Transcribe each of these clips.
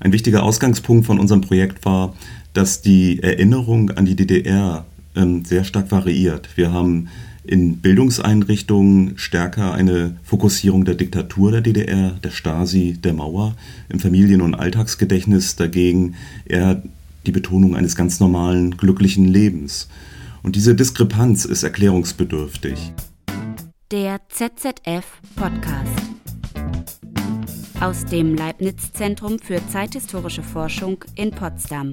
Ein wichtiger Ausgangspunkt von unserem Projekt war, dass die Erinnerung an die DDR ähm, sehr stark variiert. Wir haben in Bildungseinrichtungen stärker eine Fokussierung der Diktatur der DDR, der Stasi, der Mauer, im Familien- und Alltagsgedächtnis dagegen eher die Betonung eines ganz normalen, glücklichen Lebens. Und diese Diskrepanz ist erklärungsbedürftig. Der ZZF Podcast aus dem Leibniz Zentrum für zeithistorische Forschung in Potsdam.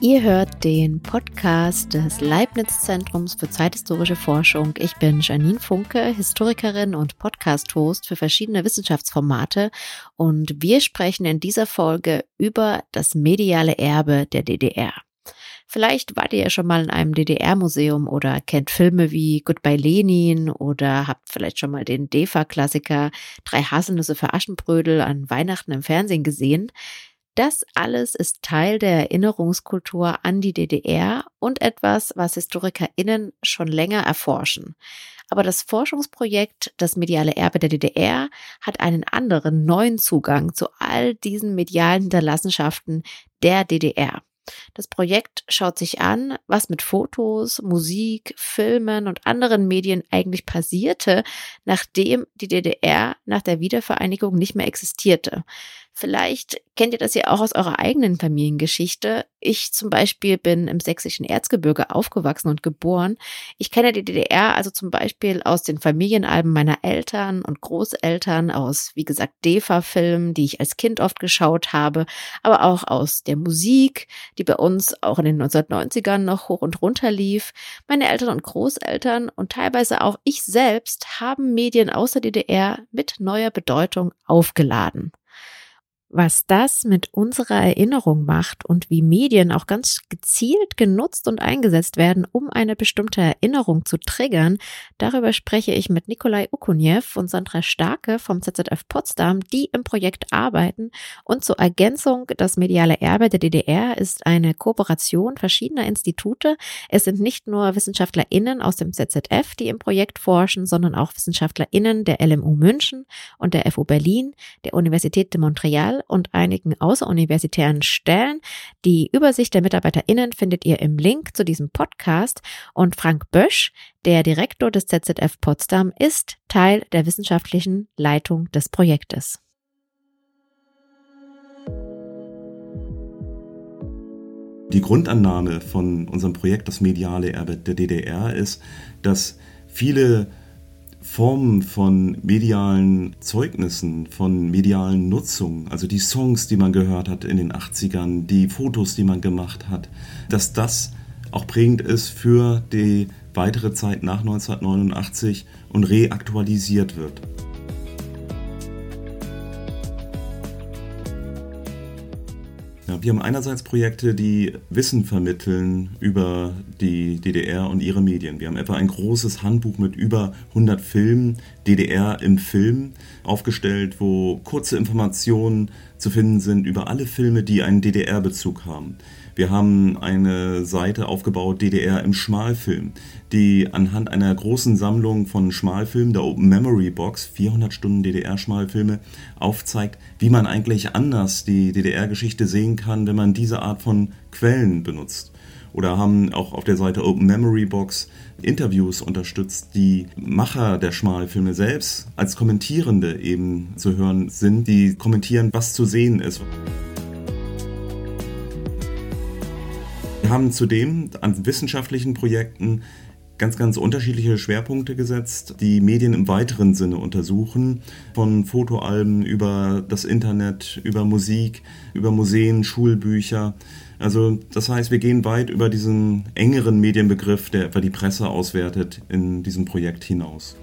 Ihr hört den Podcast des Leibniz Zentrums für zeithistorische Forschung. Ich bin Janine Funke, Historikerin und Podcast-Host für verschiedene Wissenschaftsformate und wir sprechen in dieser Folge über das mediale Erbe der DDR. Vielleicht wart ihr ja schon mal in einem DDR-Museum oder kennt Filme wie Goodbye Lenin oder habt vielleicht schon mal den DEFA-Klassiker Drei Haselnüsse für Aschenbrödel an Weihnachten im Fernsehen gesehen. Das alles ist Teil der Erinnerungskultur an die DDR und etwas, was HistorikerInnen schon länger erforschen. Aber das Forschungsprojekt Das mediale Erbe der DDR hat einen anderen, neuen Zugang zu all diesen medialen Hinterlassenschaften der DDR. Das Projekt schaut sich an, was mit Fotos, Musik, Filmen und anderen Medien eigentlich passierte, nachdem die DDR nach der Wiedervereinigung nicht mehr existierte. Vielleicht kennt ihr das ja auch aus eurer eigenen Familiengeschichte. Ich zum Beispiel bin im sächsischen Erzgebirge aufgewachsen und geboren. Ich kenne die DDR also zum Beispiel aus den Familienalben meiner Eltern und Großeltern, aus, wie gesagt, DEFA-Filmen, die ich als Kind oft geschaut habe, aber auch aus der Musik, die bei uns auch in den 1990ern noch hoch und runter lief. Meine Eltern und Großeltern und teilweise auch ich selbst haben Medien aus der DDR mit neuer Bedeutung aufgeladen. Was das mit unserer Erinnerung macht und wie Medien auch ganz gezielt genutzt und eingesetzt werden, um eine bestimmte Erinnerung zu triggern, darüber spreche ich mit Nikolai Ukuniew und Sandra Starke vom ZZF Potsdam, die im Projekt arbeiten. Und zur Ergänzung, das mediale Erbe der DDR ist eine Kooperation verschiedener Institute. Es sind nicht nur WissenschaftlerInnen aus dem ZZF, die im Projekt forschen, sondern auch WissenschaftlerInnen der LMU München und der FU Berlin, der Universität de Montreal und einigen außeruniversitären Stellen. Die Übersicht der MitarbeiterInnen findet ihr im Link zu diesem Podcast. Und Frank Bösch, der Direktor des ZZF Potsdam, ist Teil der wissenschaftlichen Leitung des Projektes. Die Grundannahme von unserem Projekt Das mediale Erbe der DDR ist, dass viele Formen von medialen Zeugnissen, von medialen Nutzung, also die Songs, die man gehört hat in den 80ern, die Fotos, die man gemacht hat, dass das auch prägend ist für die weitere Zeit nach 1989 und reaktualisiert wird. Wir haben einerseits Projekte, die Wissen vermitteln über die DDR und ihre Medien. Wir haben etwa ein großes Handbuch mit über 100 Filmen, DDR im Film, aufgestellt, wo kurze Informationen zu finden sind über alle Filme, die einen DDR-Bezug haben. Wir haben eine Seite aufgebaut, DDR im Schmalfilm, die anhand einer großen Sammlung von Schmalfilmen, der Open Memory Box, 400 Stunden DDR-Schmalfilme, aufzeigt, wie man eigentlich anders die DDR-Geschichte sehen kann, wenn man diese Art von Quellen benutzt. Oder haben auch auf der Seite Open Memory Box Interviews unterstützt, die Macher der Schmalfilme selbst als Kommentierende eben zu hören sind, die kommentieren, was zu sehen ist. Wir haben zudem an wissenschaftlichen Projekten ganz, ganz unterschiedliche Schwerpunkte gesetzt, die Medien im weiteren Sinne untersuchen, von Fotoalben über das Internet, über Musik, über Museen, Schulbücher. Also das heißt, wir gehen weit über diesen engeren Medienbegriff, der etwa die Presse auswertet, in diesem Projekt hinaus.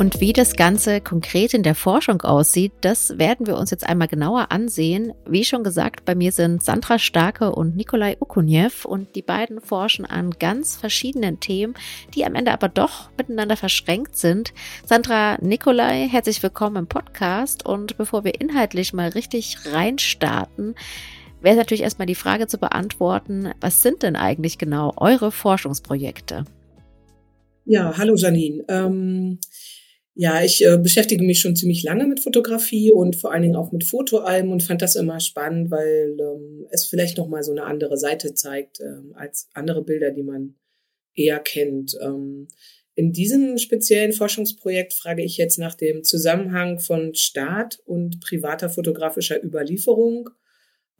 Und wie das Ganze konkret in der Forschung aussieht, das werden wir uns jetzt einmal genauer ansehen. Wie schon gesagt, bei mir sind Sandra Starke und Nikolai Ukuniew und die beiden forschen an ganz verschiedenen Themen, die am Ende aber doch miteinander verschränkt sind. Sandra, Nikolai, herzlich willkommen im Podcast und bevor wir inhaltlich mal richtig reinstarten, wäre natürlich erstmal die Frage zu beantworten, was sind denn eigentlich genau eure Forschungsprojekte? Ja, hallo Janine. Ähm, ja, ich äh, beschäftige mich schon ziemlich lange mit Fotografie und vor allen Dingen auch mit Fotoalben und fand das immer spannend, weil ähm, es vielleicht noch mal so eine andere Seite zeigt ähm, als andere Bilder, die man eher kennt. Ähm, in diesem speziellen Forschungsprojekt frage ich jetzt nach dem Zusammenhang von Staat und privater fotografischer Überlieferung.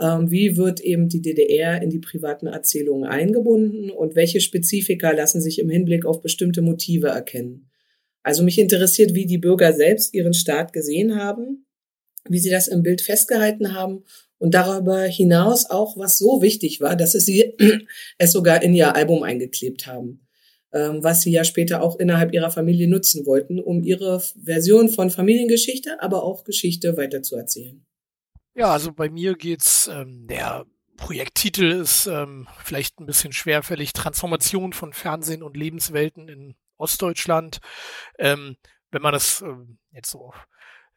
Ähm, wie wird eben die DDR in die privaten Erzählungen eingebunden und welche Spezifika lassen sich im Hinblick auf bestimmte Motive erkennen? Also mich interessiert, wie die Bürger selbst ihren Staat gesehen haben, wie sie das im Bild festgehalten haben und darüber hinaus auch, was so wichtig war, dass sie es sogar in ihr Album eingeklebt haben, ähm, was sie ja später auch innerhalb ihrer Familie nutzen wollten, um ihre Version von Familiengeschichte, aber auch Geschichte weiterzuerzählen. Ja, also bei mir geht's, ähm, der Projekttitel ist ähm, vielleicht ein bisschen schwerfällig, Transformation von Fernsehen und Lebenswelten in Ostdeutschland. Ähm, wenn man das ähm, jetzt so auf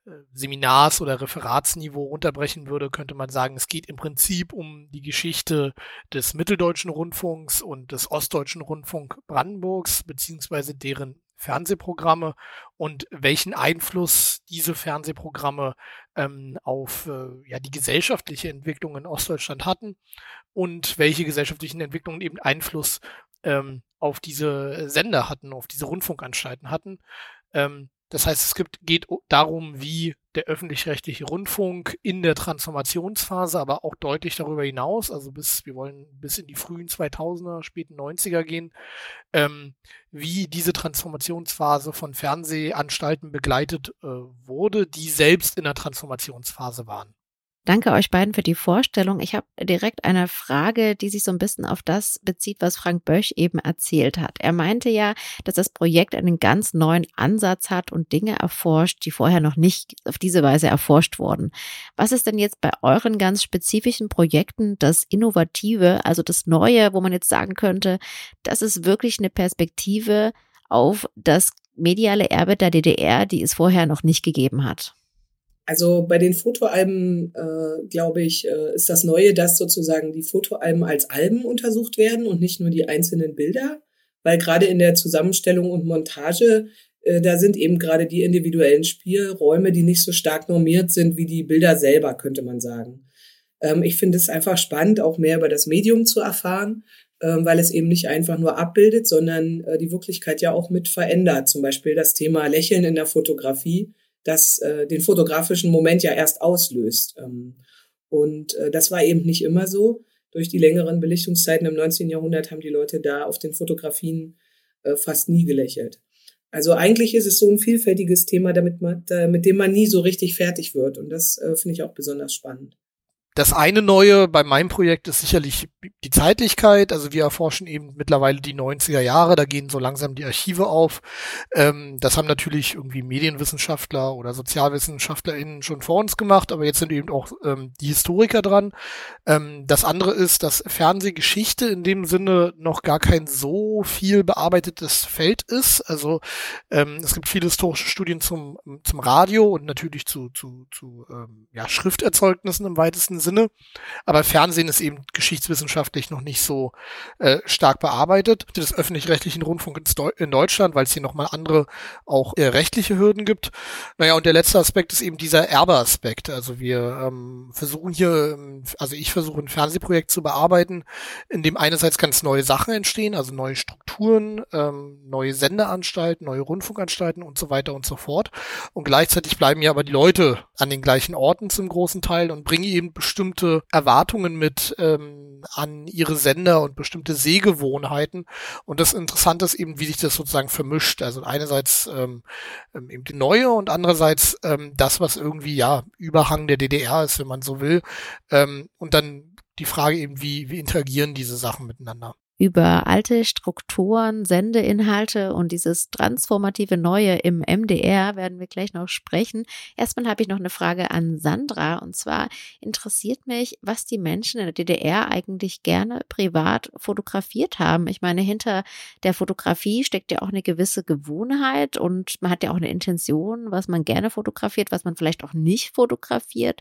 äh, Seminars- oder Referatsniveau runterbrechen würde, könnte man sagen, es geht im Prinzip um die Geschichte des Mitteldeutschen Rundfunks und des Ostdeutschen Rundfunk Brandenburgs, beziehungsweise deren Fernsehprogramme und welchen Einfluss diese Fernsehprogramme ähm, auf äh, ja, die gesellschaftliche Entwicklung in Ostdeutschland hatten und welche gesellschaftlichen Entwicklungen eben Einfluss ähm, auf diese Sender hatten, auf diese Rundfunkanstalten hatten. Ähm, das heißt, es gibt, geht darum, wie der öffentlich-rechtliche Rundfunk in der Transformationsphase, aber auch deutlich darüber hinaus, also bis, wir wollen bis in die frühen 2000er, späten 90er gehen, ähm, wie diese Transformationsphase von Fernsehanstalten begleitet äh, wurde, die selbst in der Transformationsphase waren. Danke euch beiden für die Vorstellung. Ich habe direkt eine Frage, die sich so ein bisschen auf das bezieht, was Frank Bösch eben erzählt hat. Er meinte ja, dass das Projekt einen ganz neuen Ansatz hat und Dinge erforscht, die vorher noch nicht auf diese Weise erforscht wurden. Was ist denn jetzt bei euren ganz spezifischen Projekten das Innovative, also das Neue, wo man jetzt sagen könnte, das ist wirklich eine Perspektive auf das mediale Erbe der DDR, die es vorher noch nicht gegeben hat? Also bei den Fotoalben, äh, glaube ich, äh, ist das Neue, dass sozusagen die Fotoalben als Alben untersucht werden und nicht nur die einzelnen Bilder, weil gerade in der Zusammenstellung und Montage, äh, da sind eben gerade die individuellen Spielräume, die nicht so stark normiert sind wie die Bilder selber, könnte man sagen. Ähm, ich finde es einfach spannend, auch mehr über das Medium zu erfahren, ähm, weil es eben nicht einfach nur abbildet, sondern äh, die Wirklichkeit ja auch mit verändert. Zum Beispiel das Thema Lächeln in der Fotografie das äh, den fotografischen Moment ja erst auslöst. Ähm, und äh, das war eben nicht immer so. Durch die längeren Belichtungszeiten im 19. Jahrhundert haben die Leute da auf den Fotografien äh, fast nie gelächelt. Also eigentlich ist es so ein vielfältiges Thema, damit man, äh, mit dem man nie so richtig fertig wird. Und das äh, finde ich auch besonders spannend. Das eine Neue bei meinem Projekt ist sicherlich die Zeitlichkeit. Also wir erforschen eben mittlerweile die 90er Jahre, da gehen so langsam die Archive auf. Ähm, das haben natürlich irgendwie Medienwissenschaftler oder SozialwissenschaftlerInnen schon vor uns gemacht, aber jetzt sind eben auch ähm, die Historiker dran. Ähm, das andere ist, dass Fernsehgeschichte in dem Sinne noch gar kein so viel bearbeitetes Feld ist. Also ähm, es gibt viele historische Studien zum, zum Radio und natürlich zu, zu, zu ähm, ja, Schrifterzeugnissen im weitesten Sinne. Aber Fernsehen ist eben geschichtswissenschaftlich noch nicht so äh, stark bearbeitet. Des öffentlich-rechtlichen Rundfunk in Deutschland, weil es hier nochmal andere auch äh, rechtliche Hürden gibt. Naja, und der letzte Aspekt ist eben dieser Erbeaspekt. Also wir ähm, versuchen hier, ähm, also ich versuche ein Fernsehprojekt zu bearbeiten, in dem einerseits ganz neue Sachen entstehen, also neue Strukturen, ähm, neue Sendeanstalten, neue Rundfunkanstalten und so weiter und so fort. Und gleichzeitig bleiben ja aber die Leute an den gleichen Orten zum großen Teil und bringen eben bestimmte Erwartungen mit ähm, an ihre Sender und bestimmte Sehgewohnheiten. Und das Interessante ist eben, wie sich das sozusagen vermischt. Also einerseits ähm, ähm, eben die neue und andererseits ähm, das, was irgendwie ja Überhang der DDR ist, wenn man so will. Ähm, und dann die Frage eben, wie, wie interagieren diese Sachen miteinander? Über alte Strukturen, Sendeinhalte und dieses transformative Neue im MDR werden wir gleich noch sprechen. Erstmal habe ich noch eine Frage an Sandra und zwar interessiert mich, was die Menschen in der DDR eigentlich gerne privat fotografiert haben. Ich meine, hinter der Fotografie steckt ja auch eine gewisse Gewohnheit und man hat ja auch eine Intention, was man gerne fotografiert, was man vielleicht auch nicht fotografiert.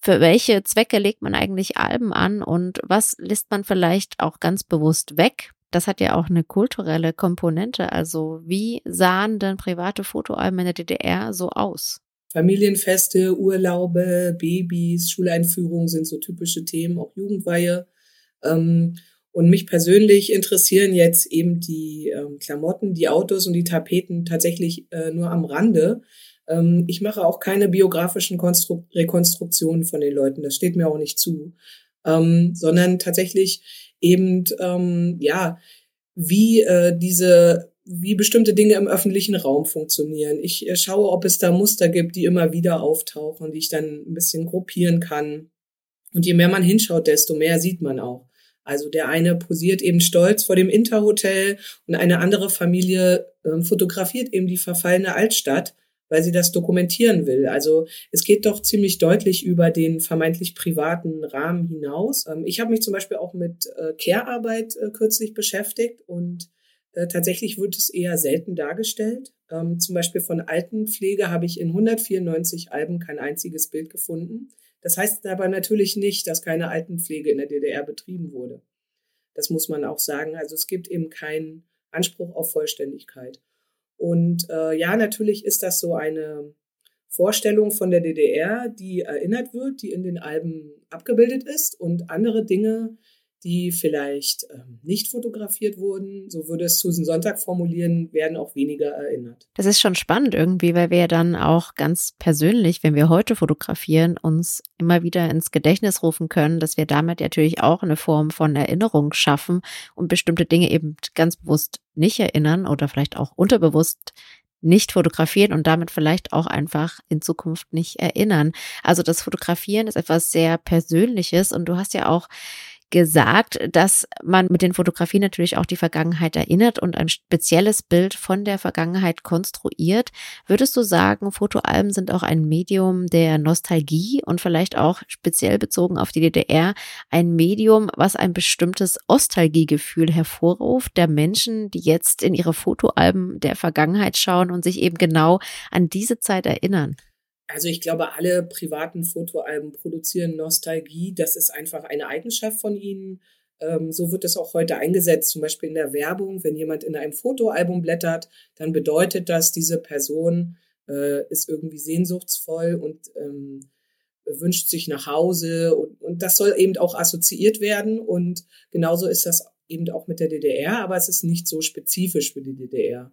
Für welche Zwecke legt man eigentlich Alben an und was lässt man vielleicht auch ganz bewusst weg? Das hat ja auch eine kulturelle Komponente. Also wie sahen denn private Fotoalben in der DDR so aus? Familienfeste, Urlaube, Babys, Schuleinführungen sind so typische Themen, auch Jugendweihe. Ähm, und mich persönlich interessieren jetzt eben die ähm, Klamotten, die Autos und die Tapeten tatsächlich äh, nur am Rande. Ähm, ich mache auch keine biografischen Konstru Rekonstruktionen von den Leuten, das steht mir auch nicht zu, ähm, sondern tatsächlich eben, ähm, ja, wie äh, diese, wie bestimmte Dinge im öffentlichen Raum funktionieren. Ich äh, schaue, ob es da Muster gibt, die immer wieder auftauchen, die ich dann ein bisschen gruppieren kann. Und je mehr man hinschaut, desto mehr sieht man auch. Also der eine posiert eben stolz vor dem Interhotel und eine andere Familie äh, fotografiert eben die verfallene Altstadt weil sie das dokumentieren will. Also es geht doch ziemlich deutlich über den vermeintlich privaten Rahmen hinaus. Ähm, ich habe mich zum Beispiel auch mit äh, Care-Arbeit äh, kürzlich beschäftigt und äh, tatsächlich wird es eher selten dargestellt. Ähm, zum Beispiel von Altenpflege habe ich in 194 Alben kein einziges Bild gefunden. Das heißt aber natürlich nicht, dass keine Altenpflege in der DDR betrieben wurde. Das muss man auch sagen. Also es gibt eben keinen Anspruch auf Vollständigkeit. Und äh, ja, natürlich ist das so eine Vorstellung von der DDR, die erinnert wird, die in den Alben abgebildet ist und andere Dinge, die vielleicht ähm, nicht fotografiert wurden, so würde es Susan Sonntag formulieren, werden auch weniger erinnert. Das ist schon spannend irgendwie, weil wir dann auch ganz persönlich, wenn wir heute fotografieren, uns immer wieder ins Gedächtnis rufen können, dass wir damit natürlich auch eine Form von Erinnerung schaffen und bestimmte Dinge eben ganz bewusst nicht erinnern oder vielleicht auch unterbewusst nicht fotografieren und damit vielleicht auch einfach in Zukunft nicht erinnern. Also das Fotografieren ist etwas sehr Persönliches und du hast ja auch gesagt, dass man mit den Fotografien natürlich auch die Vergangenheit erinnert und ein spezielles Bild von der Vergangenheit konstruiert. Würdest du sagen, Fotoalben sind auch ein Medium der Nostalgie und vielleicht auch speziell bezogen auf die DDR ein Medium, was ein bestimmtes Ostalgiegefühl hervorruft der Menschen, die jetzt in ihre Fotoalben der Vergangenheit schauen und sich eben genau an diese Zeit erinnern? Also ich glaube, alle privaten Fotoalben produzieren Nostalgie. Das ist einfach eine Eigenschaft von ihnen. Ähm, so wird es auch heute eingesetzt, zum Beispiel in der Werbung. Wenn jemand in einem Fotoalbum blättert, dann bedeutet das, diese Person äh, ist irgendwie sehnsuchtsvoll und ähm, wünscht sich nach Hause. Und, und das soll eben auch assoziiert werden. Und genauso ist das eben auch mit der DDR, aber es ist nicht so spezifisch für die DDR.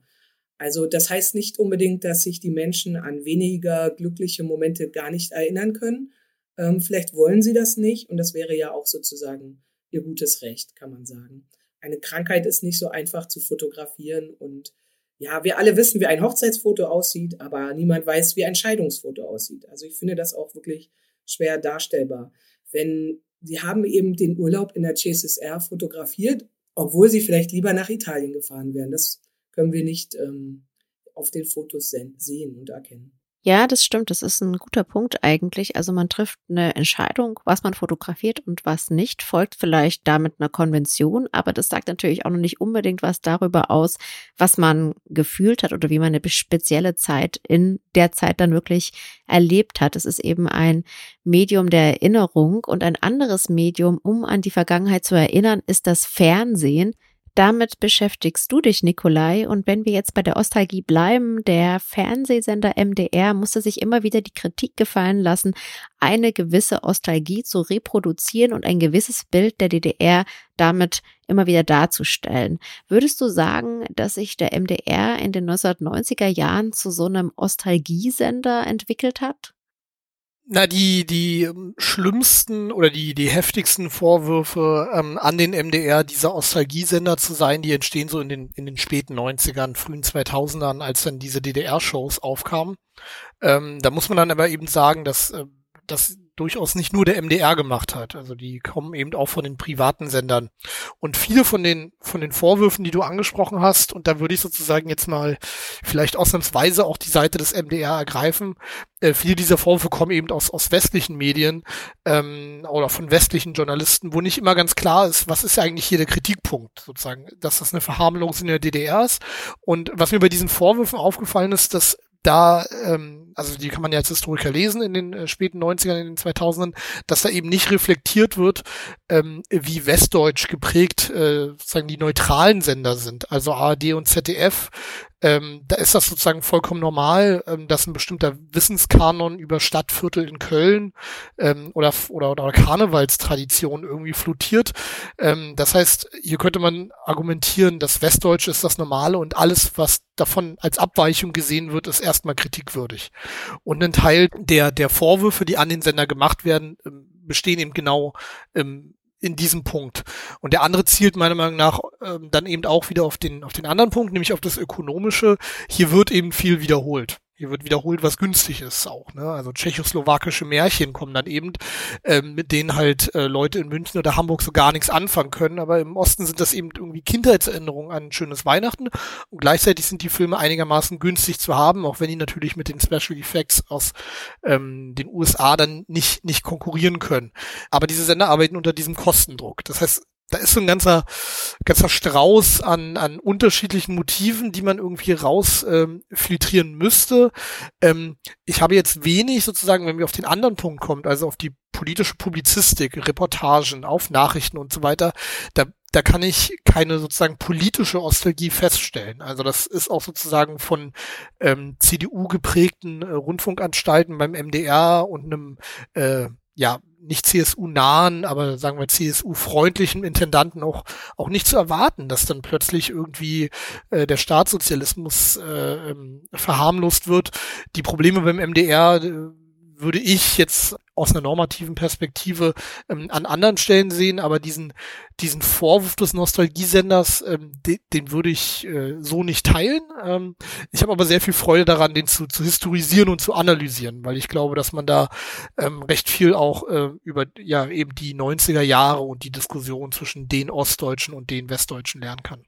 Also das heißt nicht unbedingt, dass sich die Menschen an weniger glückliche Momente gar nicht erinnern können. Ähm, vielleicht wollen sie das nicht und das wäre ja auch sozusagen ihr gutes Recht, kann man sagen. Eine Krankheit ist nicht so einfach zu fotografieren und ja, wir alle wissen, wie ein Hochzeitsfoto aussieht, aber niemand weiß, wie ein Scheidungsfoto aussieht. Also ich finde das auch wirklich schwer darstellbar. Wenn sie haben eben den Urlaub in der CSSR fotografiert, obwohl sie vielleicht lieber nach Italien gefahren wären. Das können wir nicht ähm, auf den Fotos sehen und erkennen. Ja, das stimmt. Das ist ein guter Punkt eigentlich. Also man trifft eine Entscheidung, was man fotografiert und was nicht, folgt vielleicht damit einer Konvention, aber das sagt natürlich auch noch nicht unbedingt was darüber aus, was man gefühlt hat oder wie man eine spezielle Zeit in der Zeit dann wirklich erlebt hat. Es ist eben ein Medium der Erinnerung und ein anderes Medium, um an die Vergangenheit zu erinnern, ist das Fernsehen. Damit beschäftigst du dich, Nikolai. Und wenn wir jetzt bei der Ostalgie bleiben, der Fernsehsender MDR musste sich immer wieder die Kritik gefallen lassen, eine gewisse Ostalgie zu reproduzieren und ein gewisses Bild der DDR damit immer wieder darzustellen. Würdest du sagen, dass sich der MDR in den 1990er Jahren zu so einem Ostalgiesender entwickelt hat? Na, die, die ähm, schlimmsten oder die, die heftigsten Vorwürfe ähm, an den MDR, dieser Ostalgiesender zu sein, die entstehen so in den, in den späten 90ern, frühen 2000ern, als dann diese DDR-Shows aufkamen. Ähm, da muss man dann aber eben sagen, dass, äh, dass durchaus nicht nur der MDR gemacht hat. Also die kommen eben auch von den privaten Sendern. Und viele von den, von den Vorwürfen, die du angesprochen hast, und da würde ich sozusagen jetzt mal vielleicht ausnahmsweise auch die Seite des MDR ergreifen, äh, viele dieser Vorwürfe kommen eben aus, aus westlichen Medien ähm, oder von westlichen Journalisten, wo nicht immer ganz klar ist, was ist eigentlich hier der Kritikpunkt sozusagen, dass das eine Verharmlosung in der DDR ist. Und was mir bei diesen Vorwürfen aufgefallen ist, dass da ähm, also die kann man ja als Historiker lesen in den äh, späten 90ern, in den 2000ern, dass da eben nicht reflektiert wird, ähm, wie westdeutsch geprägt äh, sozusagen die neutralen Sender sind, also ARD und ZDF, ähm, da ist das sozusagen vollkommen normal, ähm, dass ein bestimmter Wissenskanon über Stadtviertel in Köln ähm, oder, oder, oder Karnevalstradition irgendwie flutiert. Ähm, das heißt, hier könnte man argumentieren, dass Westdeutsch ist das Normale und alles, was davon als Abweichung gesehen wird, ist erstmal kritikwürdig. Und ein Teil der, der Vorwürfe, die an den Sender gemacht werden, ähm, bestehen eben genau ähm, in diesem Punkt. Und der andere zielt meiner Meinung nach ähm, dann eben auch wieder auf den, auf den anderen Punkt, nämlich auf das Ökonomische. Hier wird eben viel wiederholt. Hier wird wiederholt, was günstig ist auch. Ne? Also tschechoslowakische Märchen kommen dann eben, ähm, mit denen halt äh, Leute in München oder Hamburg so gar nichts anfangen können. Aber im Osten sind das eben irgendwie Kindheitserinnerungen an ein schönes Weihnachten. Und gleichzeitig sind die Filme einigermaßen günstig zu haben, auch wenn die natürlich mit den Special Effects aus ähm, den USA dann nicht, nicht konkurrieren können. Aber diese Sender arbeiten unter diesem Kostendruck. Das heißt, da ist so ein ganzer, ganzer Strauß an, an unterschiedlichen Motiven, die man irgendwie raus ähm, müsste. Ähm, ich habe jetzt wenig sozusagen, wenn wir auf den anderen Punkt kommt, also auf die politische Publizistik, Reportagen, auf Nachrichten und so weiter, da, da kann ich keine sozusagen politische Nostalgie feststellen. Also das ist auch sozusagen von ähm, CDU geprägten äh, Rundfunkanstalten beim MDR und einem äh, ja, nicht CSU-nahen, aber sagen wir CSU-freundlichen Intendanten auch, auch nicht zu erwarten, dass dann plötzlich irgendwie äh, der Staatssozialismus äh, ähm, verharmlost wird. Die Probleme beim MDR äh, würde ich jetzt aus einer normativen Perspektive ähm, an anderen Stellen sehen, aber diesen, diesen Vorwurf des Nostalgiesenders, ähm, den, den würde ich äh, so nicht teilen. Ähm, ich habe aber sehr viel Freude daran, den zu, zu historisieren und zu analysieren, weil ich glaube, dass man da ähm, recht viel auch äh, über ja eben die 90er Jahre und die Diskussion zwischen den Ostdeutschen und den Westdeutschen lernen kann.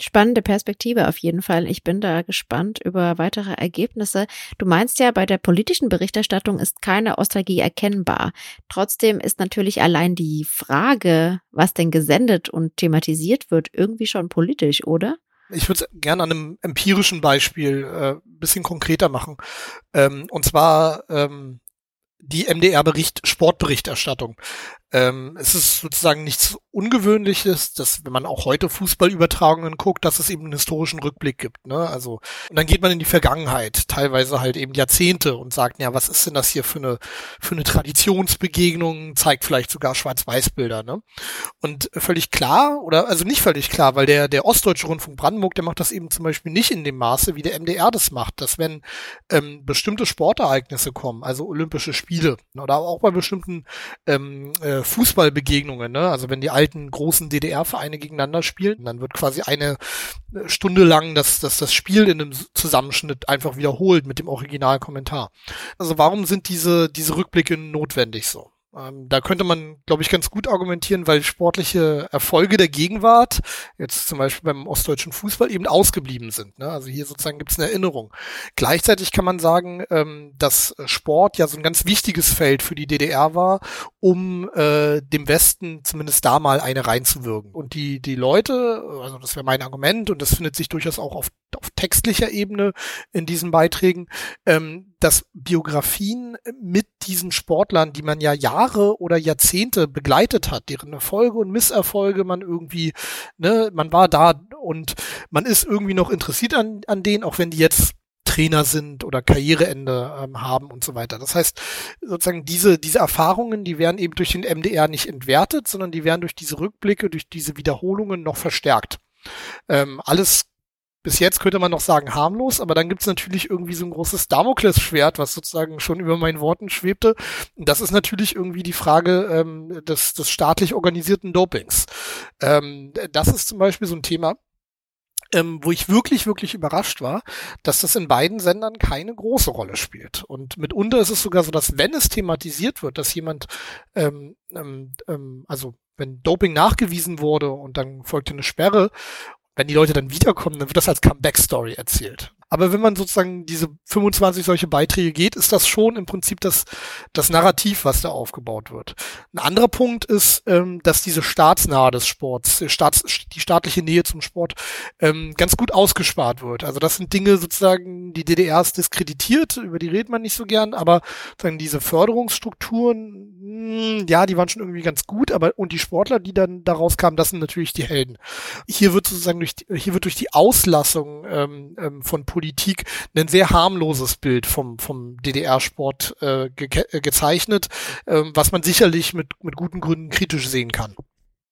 Spannende Perspektive auf jeden Fall. Ich bin da gespannt über weitere Ergebnisse. Du meinst ja, bei der politischen Berichterstattung ist keine Ostalgie erkennbar. Trotzdem ist natürlich allein die Frage, was denn gesendet und thematisiert wird, irgendwie schon politisch, oder? Ich würde es gerne an einem empirischen Beispiel äh, bisschen konkreter machen. Ähm, und zwar ähm, die MDR-Bericht Sportberichterstattung. Ähm, es ist sozusagen nichts Ungewöhnliches, dass wenn man auch heute Fußballübertragungen guckt, dass es eben einen historischen Rückblick gibt. Ne? Also und dann geht man in die Vergangenheit, teilweise halt eben Jahrzehnte und sagt, ja, was ist denn das hier für eine für eine Traditionsbegegnung? Zeigt vielleicht sogar Schwarz-Weiß-Bilder. Ne? Und völlig klar oder also nicht völlig klar, weil der der Ostdeutsche Rundfunk Brandenburg, der macht das eben zum Beispiel nicht in dem Maße, wie der MDR das macht, dass wenn ähm, bestimmte Sportereignisse kommen, also Olympische Spiele oder auch bei bestimmten ähm, äh, Fußballbegegnungen, ne? Also wenn die alten großen DDR-Vereine gegeneinander spielen, dann wird quasi eine äh, Stunde lang das, das, das Spiel in einem Zusammenschnitt einfach wiederholt mit dem Originalkommentar. Also warum sind diese, diese Rückblicke notwendig so? Ähm, da könnte man, glaube ich, ganz gut argumentieren, weil sportliche Erfolge der Gegenwart, jetzt zum Beispiel beim ostdeutschen Fußball, eben ausgeblieben sind. Ne? Also hier sozusagen gibt es eine Erinnerung. Gleichzeitig kann man sagen, ähm, dass Sport ja so ein ganz wichtiges Feld für die DDR war, um äh, dem Westen zumindest da mal eine reinzuwirken. Und die, die Leute, also das wäre mein Argument, und das findet sich durchaus auch auf, auf textlicher Ebene in diesen Beiträgen, ähm, dass Biografien mit diesen Sportlern, die man ja Jahre oder Jahrzehnte begleitet hat, deren Erfolge und Misserfolge man irgendwie, ne, man war da und man ist irgendwie noch interessiert an, an denen, auch wenn die jetzt Trainer sind oder Karriereende ähm, haben und so weiter. Das heißt, sozusagen diese, diese Erfahrungen, die werden eben durch den MDR nicht entwertet, sondern die werden durch diese Rückblicke, durch diese Wiederholungen noch verstärkt. Ähm, alles bis jetzt könnte man noch sagen harmlos, aber dann gibt's natürlich irgendwie so ein großes Damoklesschwert, was sozusagen schon über meinen Worten schwebte. Und das ist natürlich irgendwie die Frage ähm, des, des staatlich organisierten Dopings. Ähm, das ist zum Beispiel so ein Thema, ähm, wo ich wirklich, wirklich überrascht war, dass das in beiden Sendern keine große Rolle spielt. Und mitunter ist es sogar so, dass wenn es thematisiert wird, dass jemand, ähm, ähm, ähm also wenn Doping nachgewiesen wurde und dann folgte eine Sperre wenn die Leute dann wiederkommen, dann wird das als Comeback-Story erzählt. Aber wenn man sozusagen diese 25 solche Beiträge geht, ist das schon im Prinzip das, das Narrativ, was da aufgebaut wird. Ein anderer Punkt ist, ähm, dass diese staatsnahe des Sports, die, Staats, die staatliche Nähe zum Sport ähm, ganz gut ausgespart wird. Also das sind Dinge sozusagen, die DDR ist diskreditiert, über die redet man nicht so gern, aber sozusagen diese Förderungsstrukturen, mh, hm, ja, die waren schon irgendwie ganz gut, aber und die Sportler, die dann daraus kamen, das sind natürlich die Helden. Hier wird sozusagen durch hier wird durch die Auslassung ähm, ähm, von Politik ein sehr harmloses Bild vom vom DDR-Sport äh, ge äh, gezeichnet, ähm, was man sicherlich mit mit guten Gründen kritisch sehen kann.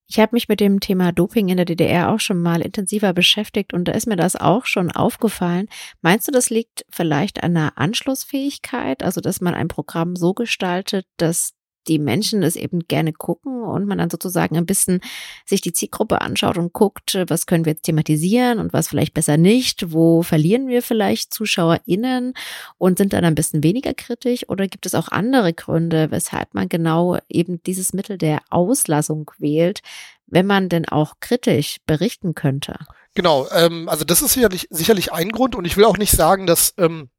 Ich habe mich mit dem Thema Doping in der DDR auch schon mal intensiver beschäftigt und da ist mir das auch schon aufgefallen. Meinst du, das liegt vielleicht an der Anschlussfähigkeit, also dass man ein Programm so gestaltet, dass die Menschen es eben gerne gucken und man dann sozusagen ein bisschen sich die Zielgruppe anschaut und guckt, was können wir jetzt thematisieren und was vielleicht besser nicht, wo verlieren wir vielleicht ZuschauerInnen und sind dann ein bisschen weniger kritisch oder gibt es auch andere Gründe, weshalb man genau eben dieses Mittel der Auslassung wählt, wenn man denn auch kritisch berichten könnte? Genau, ähm, also das ist sicherlich, sicherlich ein Grund und ich will auch nicht sagen, dass ähm,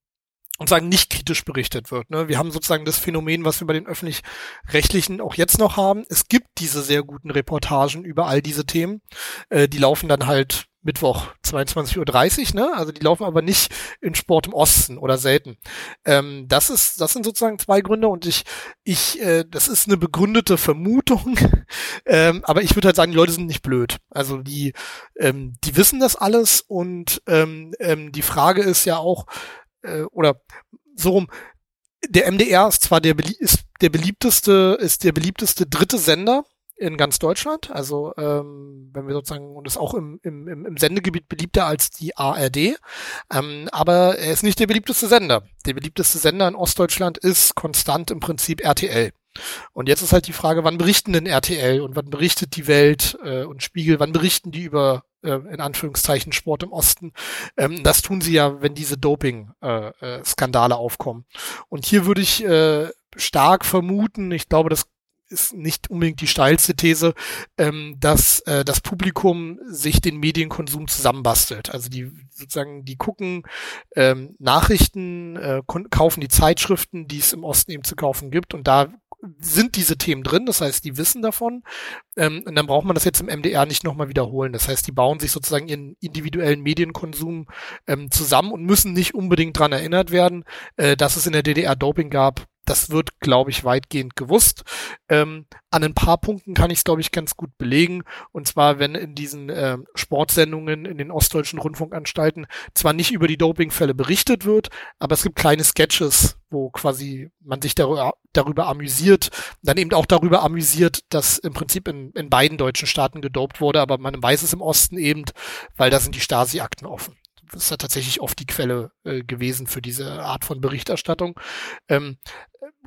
und sagen nicht kritisch berichtet wird. Ne? Wir haben sozusagen das Phänomen, was wir bei den öffentlich-rechtlichen auch jetzt noch haben. Es gibt diese sehr guten Reportagen über all diese Themen. Äh, die laufen dann halt Mittwoch 22.30 Uhr, ne? Also die laufen aber nicht in Sport im Osten oder selten. Ähm, das ist, das sind sozusagen zwei Gründe und ich, ich, äh, das ist eine begründete Vermutung. ähm, aber ich würde halt sagen, die Leute sind nicht blöd. Also die, ähm, die wissen das alles und ähm, ähm, die Frage ist ja auch, äh, oder so rum, der MDR ist zwar der, ist der beliebteste, ist der beliebteste dritte Sender in ganz Deutschland. Also ähm, wenn wir sozusagen und ist auch im, im, im Sendegebiet beliebter als die ARD. Ähm, aber er ist nicht der beliebteste Sender. Der beliebteste Sender in Ostdeutschland ist konstant im Prinzip RTL. Und jetzt ist halt die Frage, wann berichten denn RTL und wann berichtet die Welt äh, und Spiegel, wann berichten die über äh, in Anführungszeichen Sport im Osten. Ähm, das tun sie ja, wenn diese Doping-Skandale äh, äh, aufkommen. Und hier würde ich äh, stark vermuten, ich glaube, das ist nicht unbedingt die steilste These, ähm, dass äh, das Publikum sich den Medienkonsum zusammenbastelt. Also die sozusagen, die gucken ähm, Nachrichten, äh, kaufen die Zeitschriften, die es im Osten eben zu kaufen gibt und da sind diese Themen drin, das heißt, die wissen davon. Ähm, und dann braucht man das jetzt im MDR nicht nochmal wiederholen. Das heißt, die bauen sich sozusagen ihren individuellen Medienkonsum ähm, zusammen und müssen nicht unbedingt dran erinnert werden, äh, dass es in der DDR Doping gab das wird, glaube ich, weitgehend gewusst. Ähm, an ein paar Punkten kann ich es, glaube ich, ganz gut belegen. Und zwar, wenn in diesen äh, Sportsendungen in den ostdeutschen Rundfunkanstalten zwar nicht über die Dopingfälle berichtet wird, aber es gibt kleine Sketches, wo quasi man sich darüber, darüber amüsiert, dann eben auch darüber amüsiert, dass im Prinzip in, in beiden deutschen Staaten gedopt wurde, aber man weiß es im Osten eben, weil da sind die Stasi-Akten offen ist ja tatsächlich oft die Quelle äh, gewesen für diese Art von Berichterstattung. Ähm,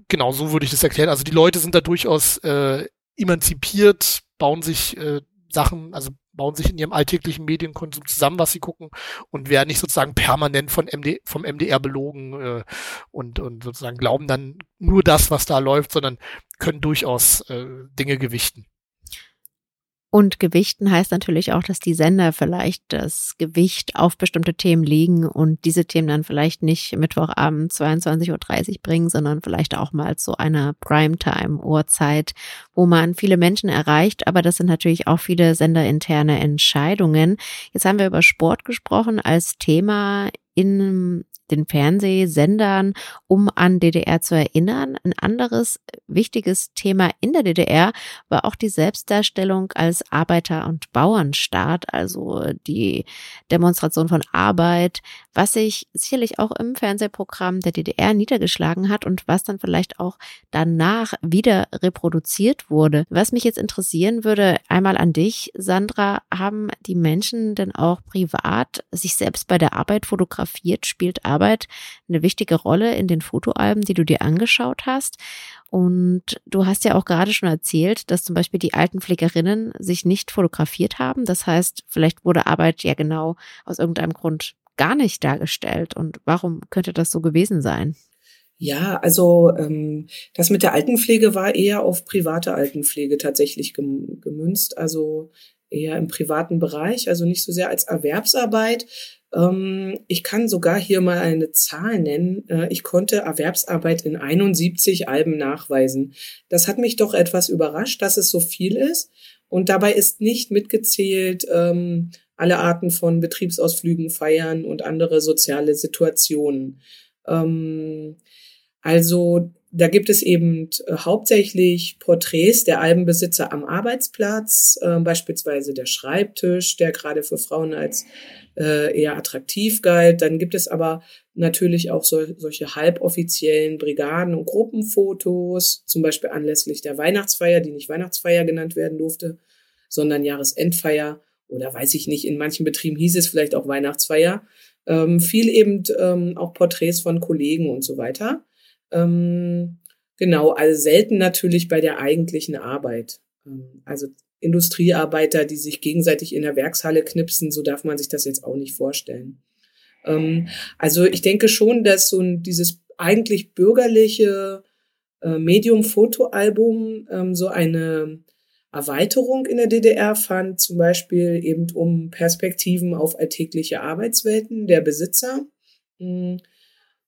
genau, so würde ich das erklären. Also die Leute sind da durchaus äh, emanzipiert, bauen sich äh, Sachen, also bauen sich in ihrem alltäglichen Medienkonsum zusammen, was sie gucken und werden nicht sozusagen permanent von MD, vom MDR belogen äh, und, und sozusagen glauben dann nur das, was da läuft, sondern können durchaus äh, Dinge gewichten. Und Gewichten heißt natürlich auch, dass die Sender vielleicht das Gewicht auf bestimmte Themen legen und diese Themen dann vielleicht nicht Mittwochabend 22.30 Uhr bringen, sondern vielleicht auch mal zu einer Primetime-Uhrzeit, wo man viele Menschen erreicht. Aber das sind natürlich auch viele senderinterne Entscheidungen. Jetzt haben wir über Sport gesprochen als Thema in den Fernsehsendern, um an DDR zu erinnern. Ein anderes wichtiges Thema in der DDR war auch die Selbstdarstellung als Arbeiter- und Bauernstaat, also die Demonstration von Arbeit, was sich sicherlich auch im Fernsehprogramm der DDR niedergeschlagen hat und was dann vielleicht auch danach wieder reproduziert wurde. Was mich jetzt interessieren würde, einmal an dich, Sandra, haben die Menschen denn auch privat sich selbst bei der Arbeit fotografiert? Spielt Arbeit eine wichtige Rolle in den Fotoalben, die du dir angeschaut hast? Und du hast ja auch gerade schon erzählt, dass zum Beispiel die alten Pflegerinnen sich nicht fotografiert haben. Das heißt, vielleicht wurde Arbeit ja genau aus irgendeinem Grund gar nicht dargestellt. Und warum könnte das so gewesen sein? Ja, also ähm, das mit der Altenpflege war eher auf private Altenpflege tatsächlich gemünzt, also eher im privaten Bereich, also nicht so sehr als Erwerbsarbeit. Ähm, ich kann sogar hier mal eine Zahl nennen. Äh, ich konnte Erwerbsarbeit in 71 Alben nachweisen. Das hat mich doch etwas überrascht, dass es so viel ist. Und dabei ist nicht mitgezählt ähm, alle Arten von Betriebsausflügen, Feiern und andere soziale Situationen. Ähm, also da gibt es eben äh, hauptsächlich Porträts der Albenbesitzer am Arbeitsplatz, äh, beispielsweise der Schreibtisch, der gerade für Frauen als äh, eher attraktiv galt. Dann gibt es aber natürlich auch so, solche halboffiziellen Brigaden- und Gruppenfotos, zum Beispiel anlässlich der Weihnachtsfeier, die nicht Weihnachtsfeier genannt werden durfte, sondern Jahresendfeier oder weiß ich nicht, in manchen Betrieben hieß es vielleicht auch Weihnachtsfeier. Ähm, viel eben ähm, auch Porträts von Kollegen und so weiter. Ähm, genau, also selten natürlich bei der eigentlichen Arbeit. Ähm, also Industriearbeiter, die sich gegenseitig in der Werkshalle knipsen, so darf man sich das jetzt auch nicht vorstellen. Ähm, also ich denke schon, dass so ein, dieses eigentlich bürgerliche äh, Medium-Fotoalbum ähm, so eine Erweiterung in der DDR fand, zum Beispiel eben um Perspektiven auf alltägliche Arbeitswelten der Besitzer. Mm.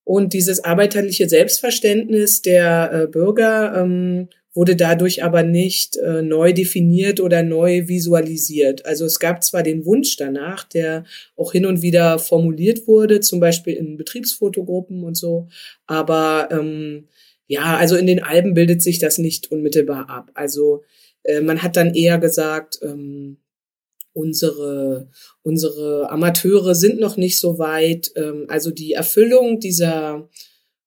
Und dieses arbeiterliche Selbstverständnis der äh, Bürger ähm, wurde dadurch aber nicht äh, neu definiert oder neu visualisiert. Also es gab zwar den Wunsch danach, der auch hin und wieder formuliert wurde, zum Beispiel in Betriebsfotogruppen und so, aber ähm, ja, also in den Alben bildet sich das nicht unmittelbar ab. Also äh, man hat dann eher gesagt, ähm, unsere, unsere Amateure sind noch nicht so weit. Ähm, also die Erfüllung dieser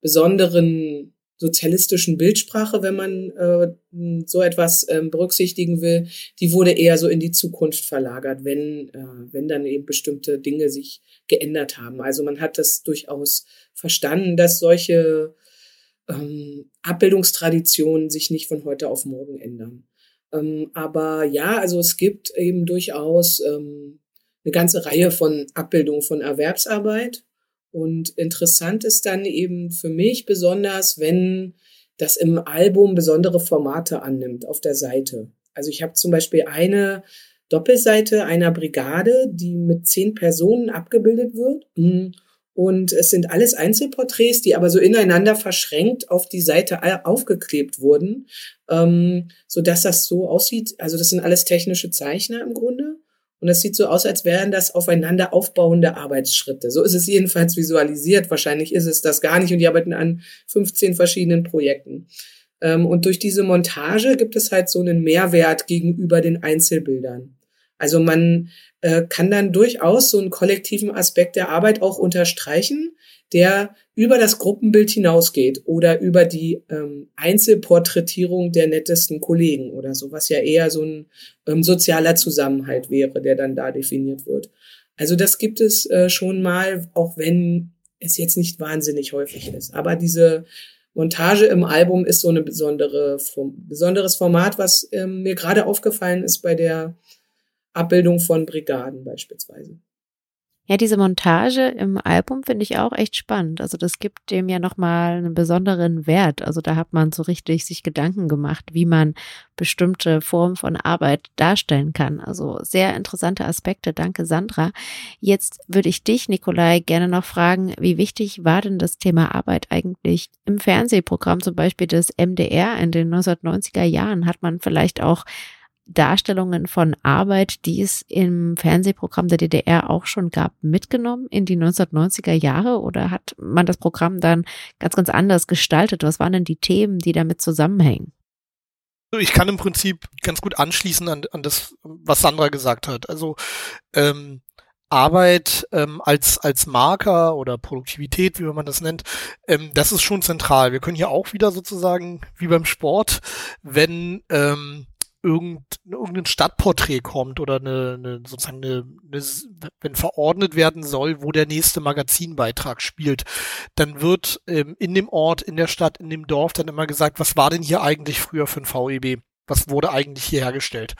besonderen sozialistischen Bildsprache, wenn man äh, so etwas ähm, berücksichtigen will, die wurde eher so in die Zukunft verlagert, wenn, äh, wenn dann eben bestimmte Dinge sich geändert haben. Also man hat das durchaus verstanden, dass solche ähm, Abbildungstraditionen sich nicht von heute auf morgen ändern. Ähm, aber ja, also es gibt eben durchaus ähm, eine ganze Reihe von Abbildungen von Erwerbsarbeit und interessant ist dann eben für mich besonders, wenn das im Album besondere Formate annimmt auf der Seite. Also ich habe zum Beispiel eine Doppelseite einer Brigade, die mit zehn Personen abgebildet wird. Mhm. Und es sind alles Einzelporträts, die aber so ineinander verschränkt auf die Seite aufgeklebt wurden, ähm, so dass das so aussieht. Also das sind alles technische Zeichner im Grunde. Und es sieht so aus, als wären das aufeinander aufbauende Arbeitsschritte. So ist es jedenfalls visualisiert. Wahrscheinlich ist es das gar nicht und die arbeiten an 15 verschiedenen Projekten. Ähm, und durch diese Montage gibt es halt so einen Mehrwert gegenüber den Einzelbildern. Also man äh, kann dann durchaus so einen kollektiven Aspekt der Arbeit auch unterstreichen, der über das Gruppenbild hinausgeht oder über die ähm, Einzelporträtierung der nettesten Kollegen oder so, was ja eher so ein ähm, sozialer Zusammenhalt wäre, der dann da definiert wird. Also das gibt es äh, schon mal, auch wenn es jetzt nicht wahnsinnig häufig ist. Aber diese Montage im Album ist so eine besondere, besonderes Format, was ähm, mir gerade aufgefallen ist bei der Abbildung von Brigaden beispielsweise. Ja, diese Montage im Album finde ich auch echt spannend. Also das gibt dem ja nochmal einen besonderen Wert. Also da hat man so richtig sich Gedanken gemacht, wie man bestimmte Formen von Arbeit darstellen kann. Also sehr interessante Aspekte. Danke, Sandra. Jetzt würde ich dich, Nikolai, gerne noch fragen, wie wichtig war denn das Thema Arbeit eigentlich im Fernsehprogramm, zum Beispiel des MDR in den 1990er Jahren? Hat man vielleicht auch Darstellungen von Arbeit, die es im Fernsehprogramm der DDR auch schon gab, mitgenommen in die 1990er Jahre oder hat man das Programm dann ganz, ganz anders gestaltet? Was waren denn die Themen, die damit zusammenhängen? Ich kann im Prinzip ganz gut anschließen an, an das, was Sandra gesagt hat. Also ähm, Arbeit ähm, als, als Marker oder Produktivität, wie man das nennt, ähm, das ist schon zentral. Wir können hier auch wieder sozusagen, wie beim Sport, wenn ähm, irgend, irgendein Stadtporträt kommt oder eine, eine sozusagen eine, eine, wenn verordnet werden soll, wo der nächste Magazinbeitrag spielt, dann wird ähm, in dem Ort, in der Stadt, in dem Dorf dann immer gesagt, was war denn hier eigentlich früher für ein VEB? Was wurde eigentlich hier hergestellt?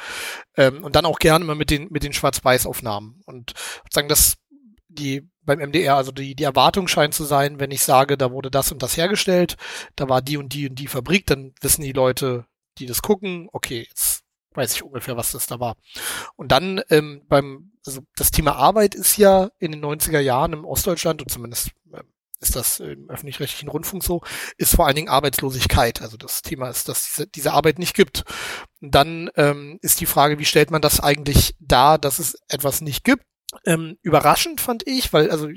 Ähm, und dann auch gerne immer mit den, mit den Schwarz-Weiß-Aufnahmen. Und sozusagen das, die beim MDR, also die, die Erwartung scheint zu sein, wenn ich sage, da wurde das und das hergestellt, da war die und die und die Fabrik, dann wissen die Leute, die das gucken, okay, jetzt weiß ich ungefähr, was das da war. Und dann ähm, beim, also das Thema Arbeit ist ja in den 90er Jahren im Ostdeutschland und zumindest äh, ist das im öffentlich-rechtlichen Rundfunk so, ist vor allen Dingen Arbeitslosigkeit. Also das Thema ist, dass diese, diese Arbeit nicht gibt. Und dann ähm, ist die Frage, wie stellt man das eigentlich dar, dass es etwas nicht gibt? Ähm, überraschend fand ich, weil also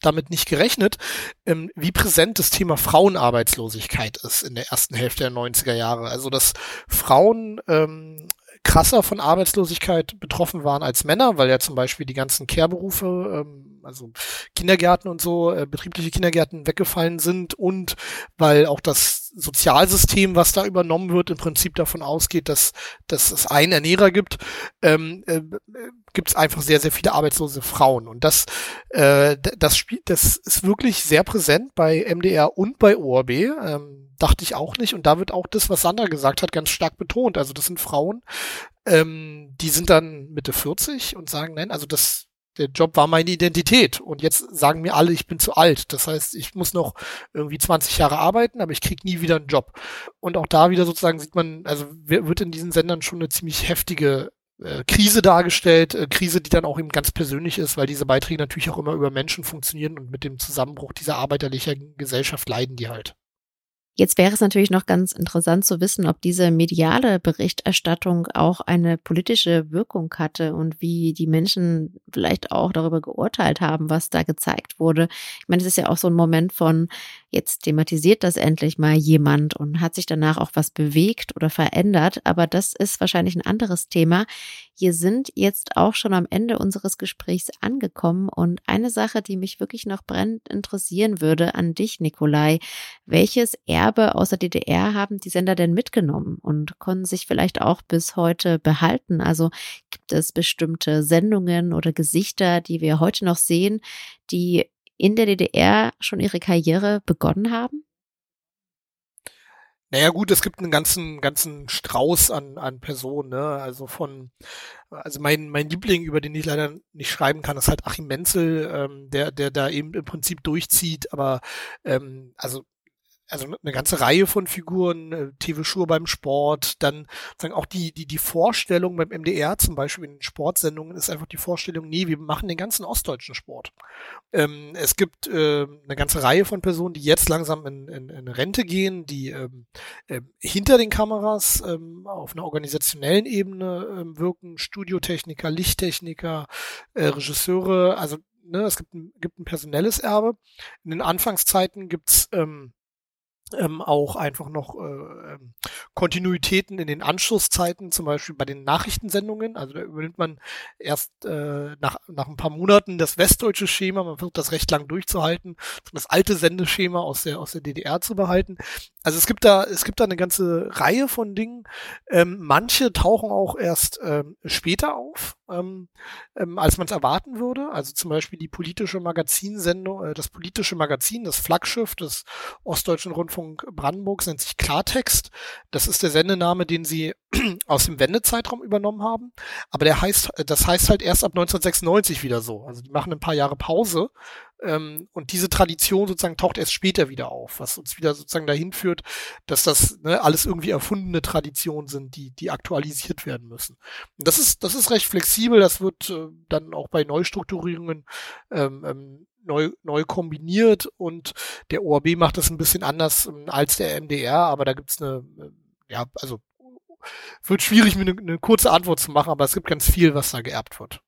damit nicht gerechnet, ähm, wie präsent das Thema Frauenarbeitslosigkeit ist in der ersten Hälfte der 90er Jahre. Also dass Frauen ähm, krasser von Arbeitslosigkeit betroffen waren als Männer, weil ja zum Beispiel die ganzen Care-Berufe, ähm, also Kindergärten und so, äh, betriebliche Kindergärten weggefallen sind und weil auch das Sozialsystem, was da übernommen wird, im Prinzip davon ausgeht, dass, dass es einen Ernährer gibt, ähm, äh, gibt es einfach sehr, sehr viele arbeitslose Frauen. Und das, äh, das Spiel, das ist wirklich sehr präsent bei MDR und bei ORB. Ähm, dachte ich auch nicht. Und da wird auch das, was Sandra gesagt hat, ganz stark betont. Also das sind Frauen, ähm, die sind dann Mitte 40 und sagen, nein, also das, der Job war meine Identität. Und jetzt sagen mir alle, ich bin zu alt. Das heißt, ich muss noch irgendwie 20 Jahre arbeiten, aber ich krieg nie wieder einen Job. Und auch da wieder sozusagen sieht man, also wird in diesen Sendern schon eine ziemlich heftige äh, Krise dargestellt, äh, Krise, die dann auch eben ganz persönlich ist, weil diese Beiträge natürlich auch immer über Menschen funktionieren und mit dem Zusammenbruch dieser arbeiterlichen Gesellschaft leiden die halt. Jetzt wäre es natürlich noch ganz interessant zu wissen, ob diese mediale Berichterstattung auch eine politische Wirkung hatte und wie die Menschen vielleicht auch darüber geurteilt haben, was da gezeigt wurde. Ich meine, es ist ja auch so ein Moment von, jetzt thematisiert das endlich mal jemand und hat sich danach auch was bewegt oder verändert. Aber das ist wahrscheinlich ein anderes Thema. Wir sind jetzt auch schon am Ende unseres Gesprächs angekommen und eine Sache, die mich wirklich noch brennend interessieren würde an dich, Nikolai. Welches Erbe aus der DDR haben die Sender denn mitgenommen und konnten sich vielleicht auch bis heute behalten? Also gibt es bestimmte Sendungen oder Gesichter, die wir heute noch sehen, die in der DDR schon ihre Karriere begonnen haben? Naja gut, es gibt einen ganzen, ganzen Strauß an, an Personen, ne? Also von, also mein, mein Liebling, über den ich leider nicht schreiben kann, ist halt Achim Menzel, ähm, der, der da eben im Prinzip durchzieht, aber ähm, also also eine ganze Reihe von Figuren, äh, TV Schur beim Sport, dann sagen auch die, die, die Vorstellung beim MDR zum Beispiel in Sportsendungen ist einfach die Vorstellung, nee, wir machen den ganzen ostdeutschen Sport. Ähm, es gibt äh, eine ganze Reihe von Personen, die jetzt langsam in, in, in Rente gehen, die ähm, äh, hinter den Kameras ähm, auf einer organisationellen Ebene ähm, wirken, Studiotechniker, Lichttechniker, äh, Regisseure, also ne, es gibt ein, gibt ein personelles Erbe. In den Anfangszeiten gibt's ähm, ähm, auch einfach noch äh, ähm, Kontinuitäten in den Anschlusszeiten, zum Beispiel bei den Nachrichtensendungen. Also da übernimmt man erst äh, nach, nach ein paar Monaten das westdeutsche Schema, man versucht das recht lang durchzuhalten, das alte Sendeschema aus der, aus der DDR zu behalten. Also es gibt da, es gibt da eine ganze Reihe von Dingen. Ähm, manche tauchen auch erst ähm, später auf, ähm, ähm, als man es erwarten würde. Also zum Beispiel die politische Magazinsendung, äh, das politische Magazin, das Flaggschiff des Ostdeutschen Rundfunk Brandenburgs nennt sich Klartext. Das ist der Sendename, den sie aus dem Wendezeitraum übernommen haben. Aber der heißt, das heißt halt erst ab 1996 wieder so. Also die machen ein paar Jahre Pause ähm, und diese Tradition sozusagen taucht erst später wieder auf, was uns wieder sozusagen dahin führt, dass das ne, alles irgendwie erfundene Traditionen sind, die, die aktualisiert werden müssen. Und das ist, das ist recht flexibel, das wird äh, dann auch bei Neustrukturierungen ähm, ähm, neu, neu kombiniert und der ORB macht das ein bisschen anders ähm, als der MDR, aber da gibt's eine, äh, ja, also wird schwierig, mir eine, eine kurze Antwort zu machen, aber es gibt ganz viel, was da geerbt wird.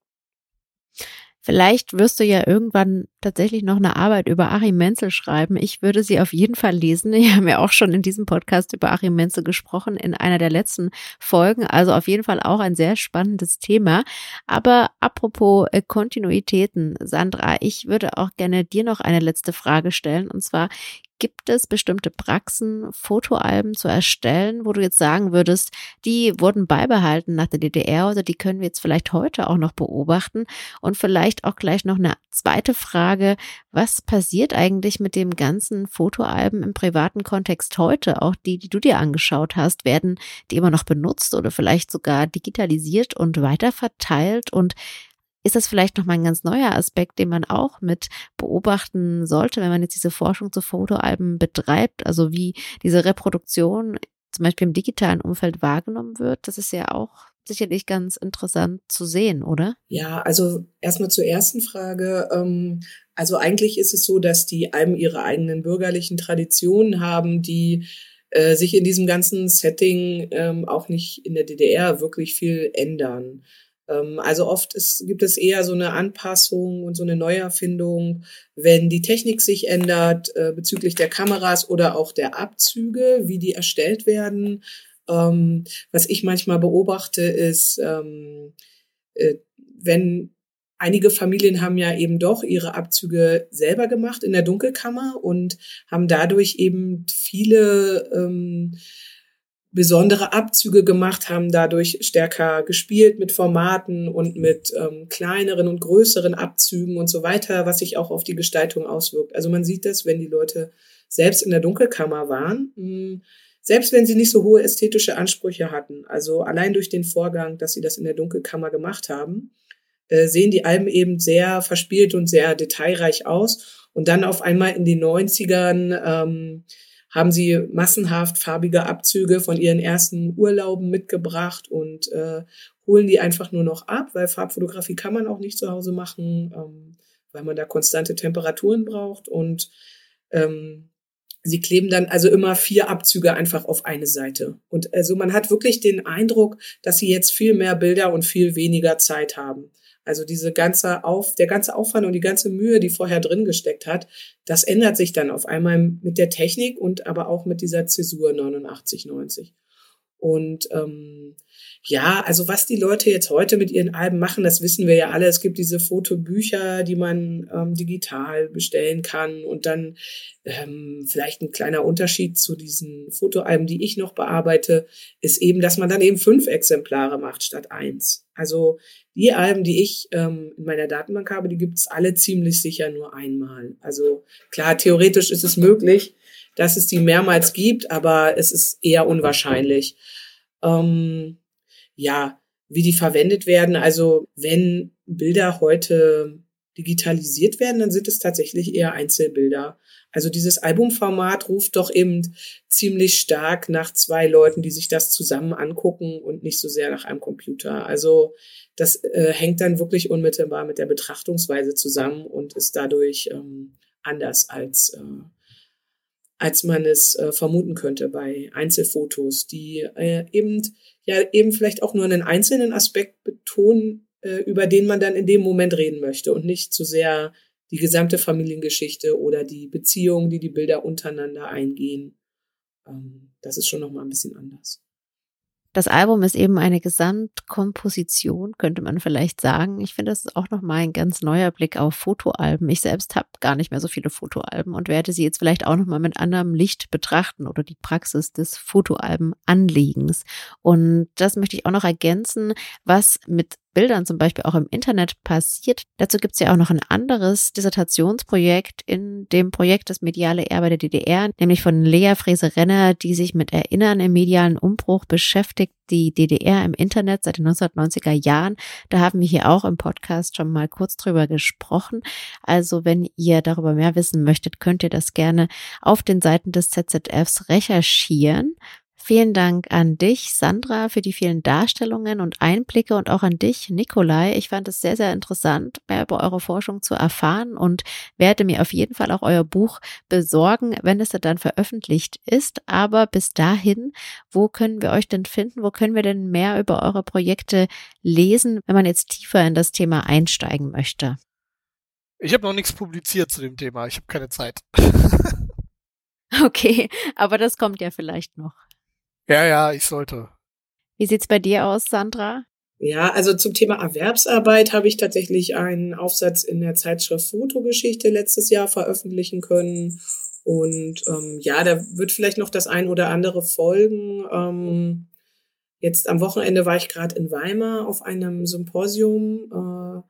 Vielleicht wirst du ja irgendwann tatsächlich noch eine Arbeit über Achim Menzel schreiben. Ich würde sie auf jeden Fall lesen. Wir haben ja auch schon in diesem Podcast über Achim Menzel gesprochen in einer der letzten Folgen. Also auf jeden Fall auch ein sehr spannendes Thema. Aber apropos äh, Kontinuitäten, Sandra, ich würde auch gerne dir noch eine letzte Frage stellen. Und zwar, Gibt es bestimmte Praxen, Fotoalben zu erstellen, wo du jetzt sagen würdest, die wurden beibehalten nach der DDR oder die können wir jetzt vielleicht heute auch noch beobachten? Und vielleicht auch gleich noch eine zweite Frage. Was passiert eigentlich mit dem ganzen Fotoalben im privaten Kontext heute? Auch die, die du dir angeschaut hast, werden die immer noch benutzt oder vielleicht sogar digitalisiert und weiterverteilt? Und ist das vielleicht nochmal ein ganz neuer Aspekt, den man auch mit beobachten sollte, wenn man jetzt diese Forschung zu Fotoalben betreibt, also wie diese Reproduktion zum Beispiel im digitalen Umfeld wahrgenommen wird. Das ist ja auch sicherlich ganz interessant zu sehen, oder? Ja, also erstmal zur ersten Frage. Ähm, also eigentlich ist es so, dass die Alben ihre eigenen bürgerlichen Traditionen haben, die äh, sich in diesem ganzen Setting ähm, auch nicht in der DDR wirklich viel ändern. Ähm, also oft ist, gibt es eher so eine Anpassung und so eine Neuerfindung, wenn die Technik sich ändert äh, bezüglich der Kameras oder auch der Abzüge, wie die erstellt werden. Ähm, was ich manchmal beobachte, ist, ähm, äh, wenn einige Familien haben ja eben doch ihre Abzüge selber gemacht in der Dunkelkammer und haben dadurch eben viele ähm, besondere Abzüge gemacht, haben dadurch stärker gespielt mit Formaten und mit ähm, kleineren und größeren Abzügen und so weiter, was sich auch auf die Gestaltung auswirkt. Also man sieht das, wenn die Leute selbst in der Dunkelkammer waren, mh, hm, selbst wenn sie nicht so hohe ästhetische Ansprüche hatten, also allein durch den Vorgang, dass sie das in der Dunkelkammer gemacht haben, äh, sehen die Alben eben sehr verspielt und sehr detailreich aus. Und dann auf einmal in den 90ern ähm, haben sie massenhaft farbige Abzüge von ihren ersten Urlauben mitgebracht und äh, holen die einfach nur noch ab, weil Farbfotografie kann man auch nicht zu Hause machen, ähm, weil man da konstante Temperaturen braucht und ähm, sie kleben dann also immer vier Abzüge einfach auf eine Seite. Und also man hat wirklich den Eindruck, dass sie jetzt viel mehr Bilder und viel weniger Zeit haben. Also diese ganze Auf, der ganze Aufwand und die ganze Mühe, die vorher drin gesteckt hat, das ändert sich dann auf einmal mit der Technik und aber auch mit dieser Zäsur 89, 90. Und ähm, ja, also was die Leute jetzt heute mit ihren Alben machen, das wissen wir ja alle. Es gibt diese Fotobücher, die man ähm, digital bestellen kann und dann ähm, vielleicht ein kleiner Unterschied zu diesen Fotoalben, die ich noch bearbeite, ist eben, dass man dann eben fünf Exemplare macht statt eins. Also die Alben, die ich ähm, in meiner Datenbank habe, die gibt's alle ziemlich sicher nur einmal. Also klar, theoretisch ist es möglich, dass es die mehrmals gibt, aber es ist eher unwahrscheinlich. Ähm, ja, wie die verwendet werden. Also wenn Bilder heute digitalisiert werden, dann sind es tatsächlich eher Einzelbilder. Also dieses Albumformat ruft doch eben ziemlich stark nach zwei Leuten, die sich das zusammen angucken und nicht so sehr nach einem Computer. Also das äh, hängt dann wirklich unmittelbar mit der Betrachtungsweise zusammen und ist dadurch ähm, anders als äh, als man es äh, vermuten könnte bei Einzelfotos, die äh, eben ja eben vielleicht auch nur einen einzelnen Aspekt betonen, äh, über den man dann in dem Moment reden möchte und nicht zu sehr die gesamte Familiengeschichte oder die Beziehungen, die die Bilder untereinander eingehen. Ähm, das ist schon noch mal ein bisschen anders. Das Album ist eben eine Gesamtkomposition, könnte man vielleicht sagen. Ich finde, das ist auch nochmal ein ganz neuer Blick auf Fotoalben. Ich selbst habe gar nicht mehr so viele Fotoalben und werde sie jetzt vielleicht auch nochmal mit anderem Licht betrachten oder die Praxis des Fotoalbenanlegens. Und das möchte ich auch noch ergänzen, was mit Bildern zum Beispiel auch im Internet passiert. Dazu gibt es ja auch noch ein anderes Dissertationsprojekt in dem Projekt Das mediale Erbe der DDR, nämlich von Lea Frese-Renner, die sich mit Erinnern im medialen Umbruch beschäftigt, die DDR im Internet seit den 1990er Jahren. Da haben wir hier auch im Podcast schon mal kurz drüber gesprochen. Also wenn ihr darüber mehr wissen möchtet, könnt ihr das gerne auf den Seiten des ZZFs recherchieren. Vielen Dank an dich, Sandra, für die vielen Darstellungen und Einblicke und auch an dich, Nikolai. Ich fand es sehr, sehr interessant, mehr über eure Forschung zu erfahren und werde mir auf jeden Fall auch euer Buch besorgen, wenn es dann veröffentlicht ist. Aber bis dahin, wo können wir euch denn finden? Wo können wir denn mehr über eure Projekte lesen, wenn man jetzt tiefer in das Thema einsteigen möchte? Ich habe noch nichts publiziert zu dem Thema. Ich habe keine Zeit. okay, aber das kommt ja vielleicht noch. Ja, ja, ich sollte. Wie sieht's bei dir aus, Sandra? Ja, also zum Thema Erwerbsarbeit habe ich tatsächlich einen Aufsatz in der Zeitschrift Fotogeschichte letztes Jahr veröffentlichen können. Und ähm, ja, da wird vielleicht noch das ein oder andere folgen. Ähm, jetzt am Wochenende war ich gerade in Weimar auf einem Symposium äh,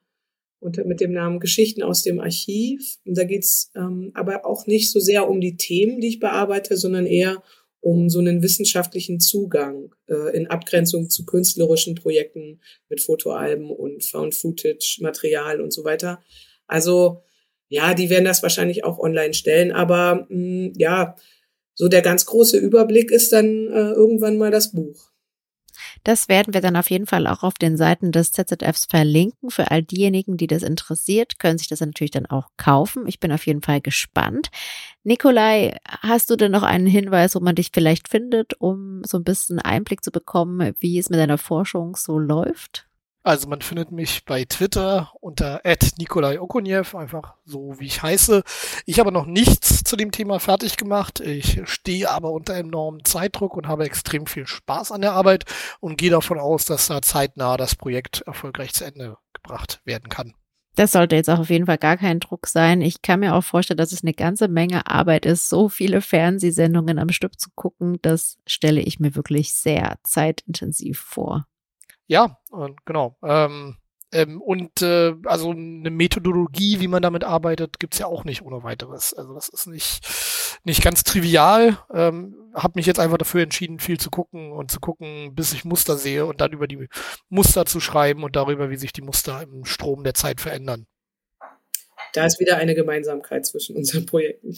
unter, mit dem Namen Geschichten aus dem Archiv. Und da geht's ähm, aber auch nicht so sehr um die Themen, die ich bearbeite, sondern eher um so einen wissenschaftlichen Zugang äh, in Abgrenzung zu künstlerischen Projekten mit Fotoalben und Found-Footage-Material und so weiter. Also ja, die werden das wahrscheinlich auch online stellen, aber mh, hm, ja, so der ganz große Überblick ist dann äh, irgendwann mal das Buch. Das werden wir dann auf jeden Fall auch auf den Seiten des ZZFs verlinken. Für all diejenigen, die das interessiert, können sich das natürlich dann auch kaufen. Ich bin auf jeden Fall gespannt. Nikolai, hast du denn noch einen Hinweis, wo man dich vielleicht findet, um so ein bisschen Einblick zu bekommen, wie es mit deiner Forschung so läuft? Also man findet mich bei Twitter unter Nikolai Okoniev, einfach so wie ich heiße. Ich habe noch nichts zu dem Thema fertig gemacht. Ich stehe aber unter enormem Zeitdruck und habe extrem viel Spaß an der Arbeit und gehe davon aus, dass da zeitnah das Projekt erfolgreich zu Ende gebracht werden kann. Das sollte jetzt auch auf jeden Fall gar kein Druck sein. Ich kann mir auch vorstellen, dass es eine ganze Menge Arbeit ist, so viele Fernsehsendungen am Stück zu gucken. Das stelle ich mir wirklich sehr zeitintensiv vor. Ja, genau. Ähm, ähm, und äh, also eine Methodologie, wie man damit arbeitet, gibt's ja auch nicht ohne weiteres. Also das ist nicht, nicht ganz trivial. Ähm, habe mich jetzt einfach dafür entschieden, viel zu gucken und zu gucken, bis ich Muster sehe und dann über die Muster zu schreiben und darüber, wie sich die Muster im Strom der Zeit verändern. Da ist wieder eine Gemeinsamkeit zwischen unseren Projekten.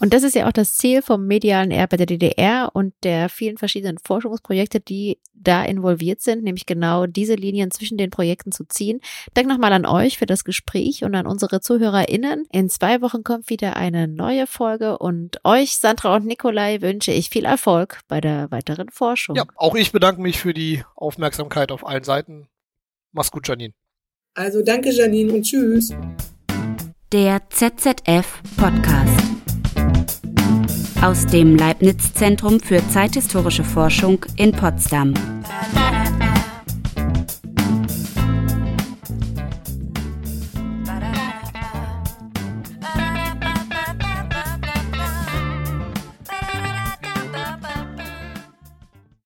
Und das ist ja auch das Ziel vom medialen Erbe der DDR und der vielen verschiedenen Forschungsprojekte, die da involviert sind, nämlich genau diese Linien zwischen den Projekten zu ziehen. Dank nochmal an euch für das Gespräch und an unsere ZuhörerInnen. In zwei Wochen kommt wieder eine neue Folge und euch, Sandra und Nikolai, wünsche ich viel Erfolg bei der weiteren Forschung. Ja, auch ich bedanke mich für die Aufmerksamkeit auf allen Seiten. Mach's gut, Janine. Also danke, Janine und tschüss. Der ZZF Podcast aus dem Leibniz Zentrum für zeithistorische Forschung in Potsdam.